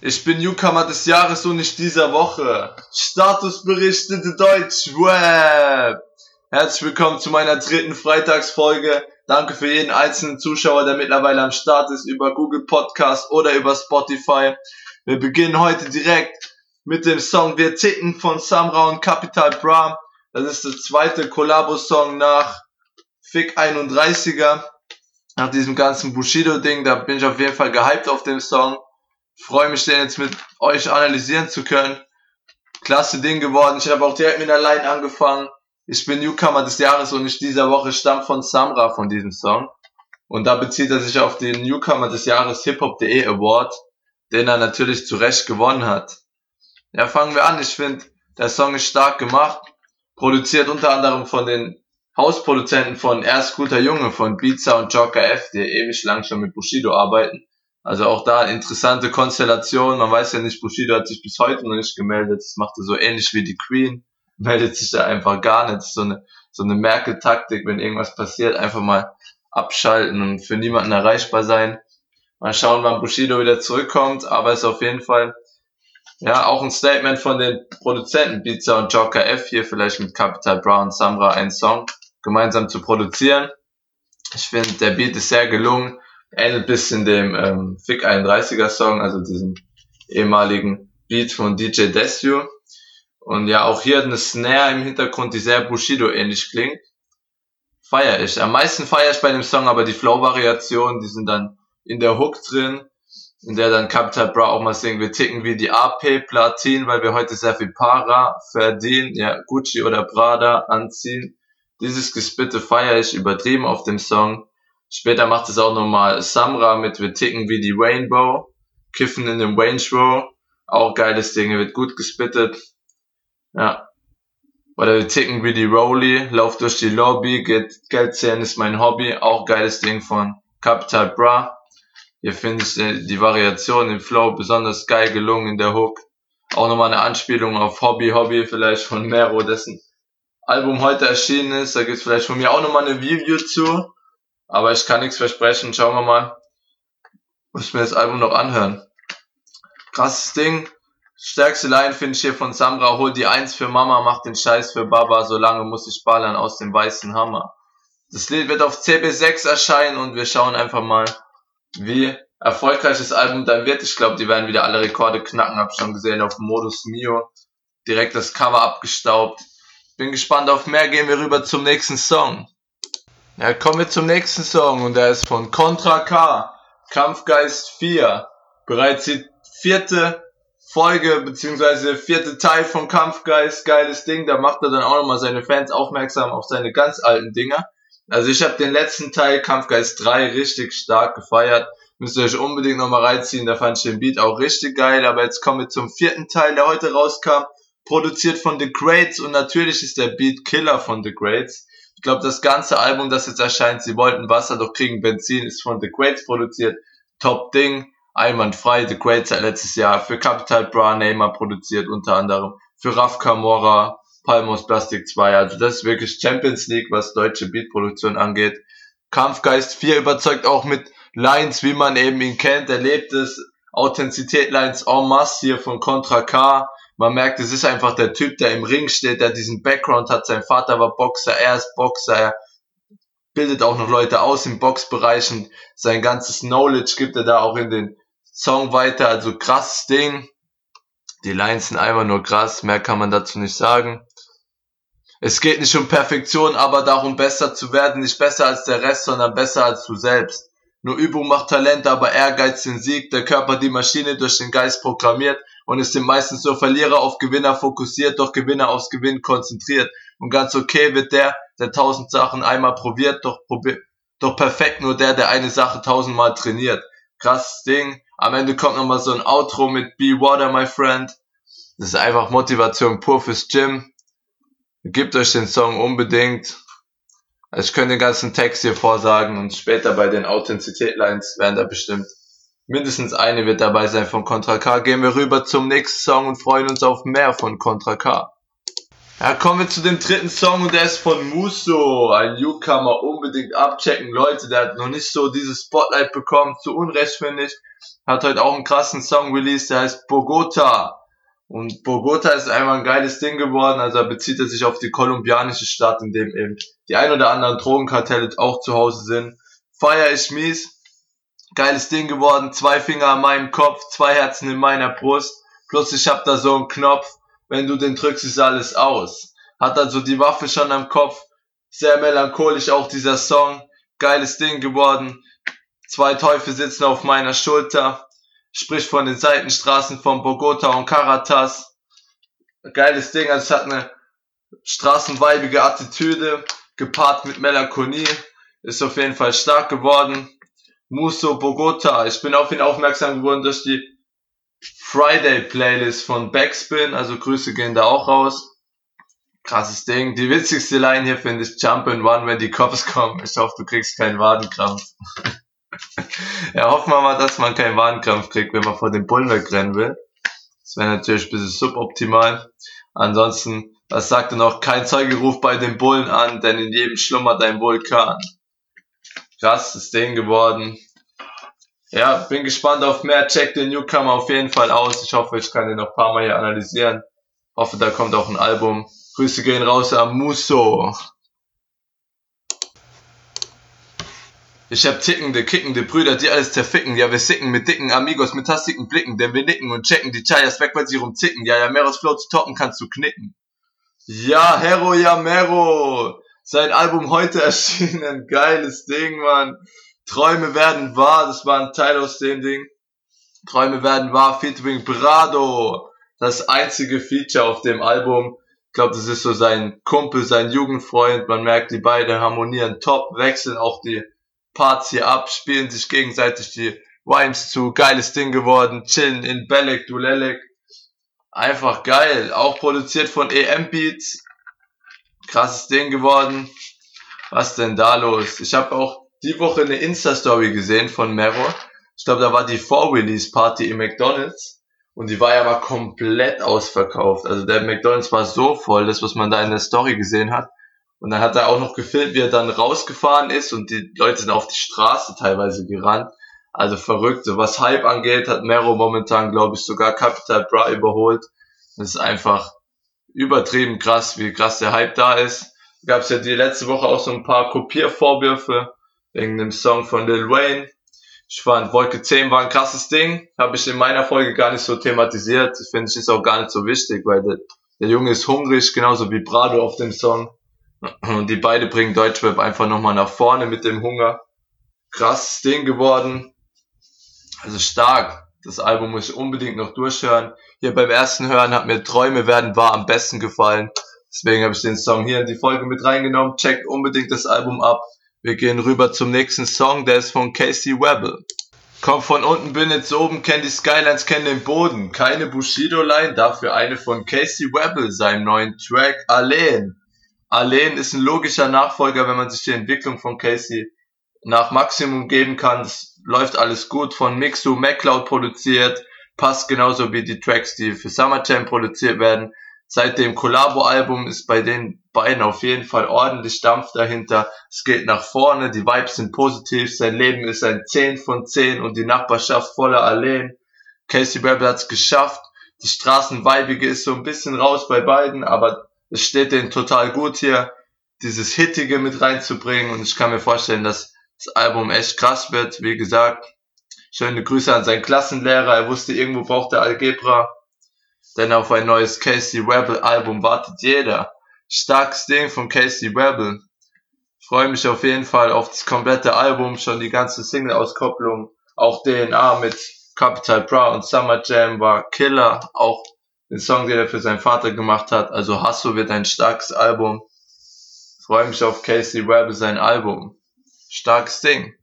Ich bin Newcomer des Jahres und nicht dieser Woche. Statusberichtete Deutschweb. Herzlich willkommen zu meiner dritten Freitagsfolge. Danke für jeden einzelnen Zuschauer, der mittlerweile am Start ist über Google Podcast oder über Spotify. Wir beginnen heute direkt mit dem Song Wir ticken von Samra und Capital Bra. Das ist der zweite Collabo-Song nach Fick 31er. Nach diesem ganzen Bushido-Ding, da bin ich auf jeden Fall gehypt auf den Song freue mich, den jetzt mit euch analysieren zu können. Klasse Ding geworden. Ich habe auch direkt mit der Line angefangen. Ich bin Newcomer des Jahres und ich dieser Woche stammt von Samra von diesem Song. Und da bezieht er sich auf den Newcomer des Jahres hiphop.de Award, den er natürlich zu Recht gewonnen hat. Ja, fangen wir an. Ich finde, der Song ist stark gemacht. Produziert unter anderem von den Hausproduzenten von Erst guter Junge, von Beatsa und Joker F, die ewig lang schon mit Bushido arbeiten. Also auch da interessante Konstellation. Man weiß ja nicht, Bushido hat sich bis heute noch nicht gemeldet. Das macht er so ähnlich wie die Queen. Meldet sich da einfach gar nicht. So eine, so eine Merkel-Taktik, wenn irgendwas passiert, einfach mal abschalten und für niemanden erreichbar sein. Mal schauen, wann Bushido wieder zurückkommt. Aber es ist auf jeden Fall, ja, auch ein Statement von den Produzenten Pizza und Joker F hier vielleicht mit Capital Brown Samra einen Song gemeinsam zu produzieren. Ich finde, der Beat ist sehr gelungen ähnelt bisschen dem ähm, Fick 31er Song, also diesem ehemaligen Beat von DJ Desu. Und ja, auch hier eine Snare im Hintergrund, die sehr Bushido ähnlich klingt. Feier ich. Am meisten feier ich bei dem Song aber die Flow-Variationen, die sind dann in der Hook drin, in der dann Capital Bra auch mal singt, wir ticken wie die AP Platin, weil wir heute sehr viel Para verdienen, ja, Gucci oder Prada anziehen. Dieses Gespitte feier ich übertrieben auf dem Song. Später macht es auch nochmal Samra mit Wir ticken wie die Rainbow. Kiffen in dem Range Row. Auch geiles Ding, wird gut gespittet. Ja. Oder wir ticken wie die Rolly, lauf durch die Lobby, geht Geld zählen ist mein Hobby. Auch geiles Ding von Capital Bra. Hier finde ich die Variation im Flow besonders geil gelungen in der Hook. Auch nochmal eine Anspielung auf Hobby Hobby vielleicht von Mero, dessen Album heute erschienen ist. Da gibt's vielleicht von mir auch nochmal eine Review zu. Aber ich kann nichts versprechen. Schauen wir mal. Muss mir das Album noch anhören. Krasses Ding. Stärkste Line finde ich hier von Samra. Hol die Eins für Mama, mach den Scheiß für Baba. Solange muss ich ballern aus dem weißen Hammer. Das Lied wird auf CB6 erscheinen und wir schauen einfach mal, wie erfolgreich das Album dann wird. Ich glaube, die werden wieder alle Rekorde knacken. Hab schon gesehen auf Modus Mio. Direkt das Cover abgestaubt. Bin gespannt auf mehr. Gehen wir rüber zum nächsten Song. Ja, kommen wir zum nächsten Song und der ist von Contra K, Kampfgeist 4. Bereits die vierte Folge beziehungsweise vierte Teil von Kampfgeist, geiles Ding. Da macht er dann auch nochmal seine Fans aufmerksam auf seine ganz alten Dinger. Also ich habe den letzten Teil Kampfgeist 3 richtig stark gefeiert. Müsst ihr euch unbedingt nochmal reinziehen, da fand ich den Beat auch richtig geil. Aber jetzt kommen wir zum vierten Teil, der heute rauskam. Produziert von The Greats und natürlich ist der Beat Killer von The Greats. Ich glaube, das ganze Album, das jetzt erscheint, sie wollten Wasser, doch kriegen Benzin, ist von The Greats produziert. Top Ding, einwandfrei. The Greats hat letztes Jahr für Capital Bra Neymar produziert, unter anderem. Für Raf Camora, Palmos Plastic 2. Also das ist wirklich Champions League, was deutsche Beatproduktion angeht. Kampfgeist 4 überzeugt auch mit Lines, wie man eben ihn kennt. Er lebt es. Authentizität Lines en masse hier von Contra K. Man merkt, es ist einfach der Typ, der im Ring steht, der diesen Background hat. Sein Vater war Boxer, er ist Boxer, er bildet auch noch Leute aus im Boxbereich und sein ganzes Knowledge gibt er da auch in den Song weiter. Also krasses Ding. Die Lines sind einfach nur krass, mehr kann man dazu nicht sagen. Es geht nicht um Perfektion, aber darum besser zu werden, nicht besser als der Rest, sondern besser als du selbst. Nur Übung macht Talent, aber Ehrgeiz den Sieg, der Körper die Maschine durch den Geist programmiert und es sind meistens nur Verlierer auf Gewinner fokussiert, doch Gewinner aufs Gewinn konzentriert. Und ganz okay wird der, der tausend Sachen einmal probiert, doch, probiert, doch perfekt nur der, der eine Sache tausendmal trainiert. Krasses Ding. Am Ende kommt nochmal so ein Outro mit Be Water, my friend. Das ist einfach Motivation pur fürs Gym. Gebt euch den Song unbedingt. Also ich könnte den ganzen Text hier vorsagen und später bei den Authentizität-Lines werden da bestimmt Mindestens eine wird dabei sein von Contra K. Gehen wir rüber zum nächsten Song und freuen uns auf mehr von Contra K. Ja, kommen wir zu dem dritten Song und der ist von Muso. Ein Newcomer unbedingt abchecken. Leute, der hat noch nicht so dieses Spotlight bekommen. Zu Unrecht finde ich. hat heute auch einen krassen Song released, der heißt Bogota. Und Bogota ist einmal ein geiles Ding geworden, also bezieht er sich auf die kolumbianische Stadt, in dem eben die ein oder anderen Drogenkartelle auch zu Hause sind. Feier ich mies. Geiles Ding geworden, zwei Finger an meinem Kopf, zwei Herzen in meiner Brust. Plus ich hab da so einen Knopf, wenn du den drückst, ist alles aus. Hat also die Waffe schon am Kopf. Sehr melancholisch auch dieser Song. Geiles Ding geworden. Zwei Teufel sitzen auf meiner Schulter. Sprich von den Seitenstraßen von Bogota und Caratas. Geiles Ding, also es hat eine straßenweibige Attitüde, gepaart mit Melancholie. Ist auf jeden Fall stark geworden. Muso Bogota. Ich bin auf ihn aufmerksam geworden durch die Friday Playlist von Backspin. Also Grüße gehen da auch raus. Krasses Ding. Die witzigste Line hier finde ich Jump and One, wenn die Cops kommen. Ich hoffe, du kriegst keinen Wadenkrampf. ja, hoffen wir mal, dass man keinen Wadenkrampf kriegt, wenn man vor dem Bullen wegrennen will. Das wäre natürlich ein bisschen suboptimal. Ansonsten, was sagt er noch? Kein Zeuge ruft bei den Bullen an, denn in jedem schlummert ein Vulkan. Krasses Ding geworden. Ja, bin gespannt auf mehr. Check den Newcomer auf jeden Fall aus. Ich hoffe, ich kann den noch ein paar Mal hier analysieren. Hoffe, da kommt auch ein Album. Grüße gehen raus an Muso. Ich hab tickende, kickende Brüder, die alles zerficken. Ja, wir sicken mit dicken Amigos, mit hastigen Blicken, denn wir nicken und checken die Chayas weg, weil sie rumzicken. Ja, ja, Meros Flow zu toppen kannst du knicken. Ja, Hero, ja, Mero. Sein Album heute erschienen. Geiles Ding, Mann. Träume werden wahr, das war ein Teil aus dem Ding. Träume werden wahr, featuring Brado. Das einzige Feature auf dem Album. Ich glaube, das ist so sein Kumpel, sein Jugendfreund. Man merkt, die beiden harmonieren top, wechseln auch die Parts hier ab, spielen sich gegenseitig die Rhymes zu. Geiles Ding geworden. Chillen in Belek, Dulelek. Einfach geil. Auch produziert von EM Beats. Krasses Ding geworden. Was denn da los? Ich habe auch die Woche eine Insta-Story gesehen von Mero. Ich glaube, da war die Vor-Release-Party im McDonalds. Und die war ja mal komplett ausverkauft. Also der McDonalds war so voll, das, was man da in der Story gesehen hat. Und dann hat er auch noch gefilmt, wie er dann rausgefahren ist und die Leute sind auf die Straße teilweise gerannt. Also verrückt. So was Hype angeht, hat Mero momentan, glaube ich, sogar Capital Bra überholt. Das ist einfach übertrieben krass, wie krass der Hype da ist. Gab es ja die letzte Woche auch so ein paar Kopiervorwürfe wegen dem Song von Lil Wayne. Ich fand Wolke 10 war ein krasses Ding. Habe ich in meiner Folge gar nicht so thematisiert. Finde ich ist auch gar nicht so wichtig, weil der, der Junge ist hungrig, genauso wie Brado auf dem Song. Und die beide bringen Deutschrap einfach nochmal nach vorne mit dem Hunger. Krasses Ding geworden. Also stark. Das Album muss ich unbedingt noch durchhören. Hier beim ersten Hören hat mir Träume werden wahr am besten gefallen. Deswegen habe ich den Song hier in die Folge mit reingenommen. Checkt unbedingt das Album ab. Wir gehen rüber zum nächsten Song, der ist von Casey Webber. Komm von unten, bin jetzt oben, kenn die Skylines, kenn den Boden. Keine Bushido-Line, dafür eine von Casey Webber, seinem neuen Track Alleen. Alleen ist ein logischer Nachfolger, wenn man sich die Entwicklung von Casey nach Maximum geben kann. Das läuft alles gut, von Mixu MacLeod produziert, passt genauso wie die Tracks, die für Summer produziert werden. Seit dem Collabo-Album ist bei den beiden auf jeden Fall ordentlich Dampf dahinter. Es geht nach vorne, die Vibes sind positiv, sein Leben ist ein 10 von 10 und die Nachbarschaft voller Alleen. Casey Rebel hat's geschafft. Die Straßenweibige ist so ein bisschen raus bei beiden, aber es steht denen total gut hier, dieses Hittige mit reinzubringen und ich kann mir vorstellen, dass das Album echt krass wird. Wie gesagt, schöne Grüße an seinen Klassenlehrer. Er wusste, irgendwo braucht er Algebra. Denn auf ein neues Casey Rebel Album wartet jeder. Starkes Ding von Casey Rebel. Freue mich auf jeden Fall auf das komplette Album, schon die ganze Single-Auskopplung. Auch DNA mit Capital Bra und Summer Jam war Killer. Auch den Song, den er für seinen Vater gemacht hat. Also Hasso wird ein starkes Album. Freue mich auf Casey Rebel sein Album. Starkes Ding.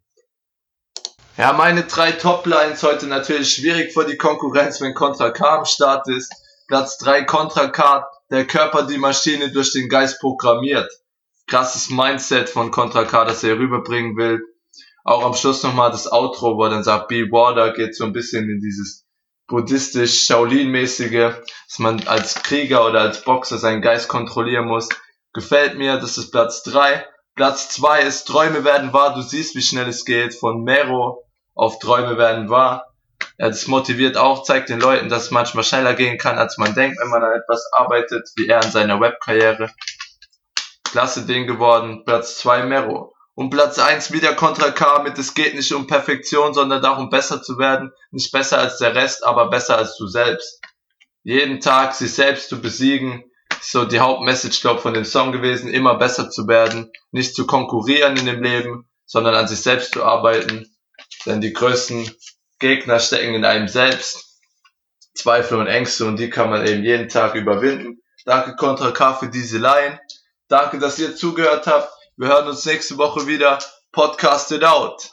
Ja, meine drei Top-Lines heute natürlich schwierig vor die Konkurrenz, wenn Contra K am Start ist. Platz drei Contra K, der Körper die Maschine durch den Geist programmiert. Krasses Mindset von Contra K, das er rüberbringen will. Auch am Schluss nochmal das Outro, wo er dann sagt, Be Water, geht so ein bisschen in dieses buddhistisch Shaolin-mäßige, dass man als Krieger oder als Boxer seinen Geist kontrollieren muss. Gefällt mir, das ist Platz drei. Platz zwei ist Träume werden wahr, du siehst, wie schnell es geht, von Mero auf Träume werden wahr. Ja, das motiviert auch, zeigt den Leuten, dass es manchmal schneller gehen kann, als man denkt, wenn man an etwas arbeitet, wie er an seiner Webkarriere. Klasse Ding geworden, Platz 2 Mero. Und Platz 1 wieder Contra K mit es geht nicht um Perfektion, sondern darum besser zu werden. Nicht besser als der Rest, aber besser als du selbst. Jeden Tag sich selbst zu besiegen, so die Hauptmessage, glaub, von dem Song gewesen, immer besser zu werden, nicht zu konkurrieren in dem Leben, sondern an sich selbst zu arbeiten. Denn die größten Gegner stecken in einem selbst. Zweifel und Ängste und die kann man eben jeden Tag überwinden. Danke Contra K für diese Line. Danke, dass ihr zugehört habt. Wir hören uns nächste Woche wieder. Podcasted out.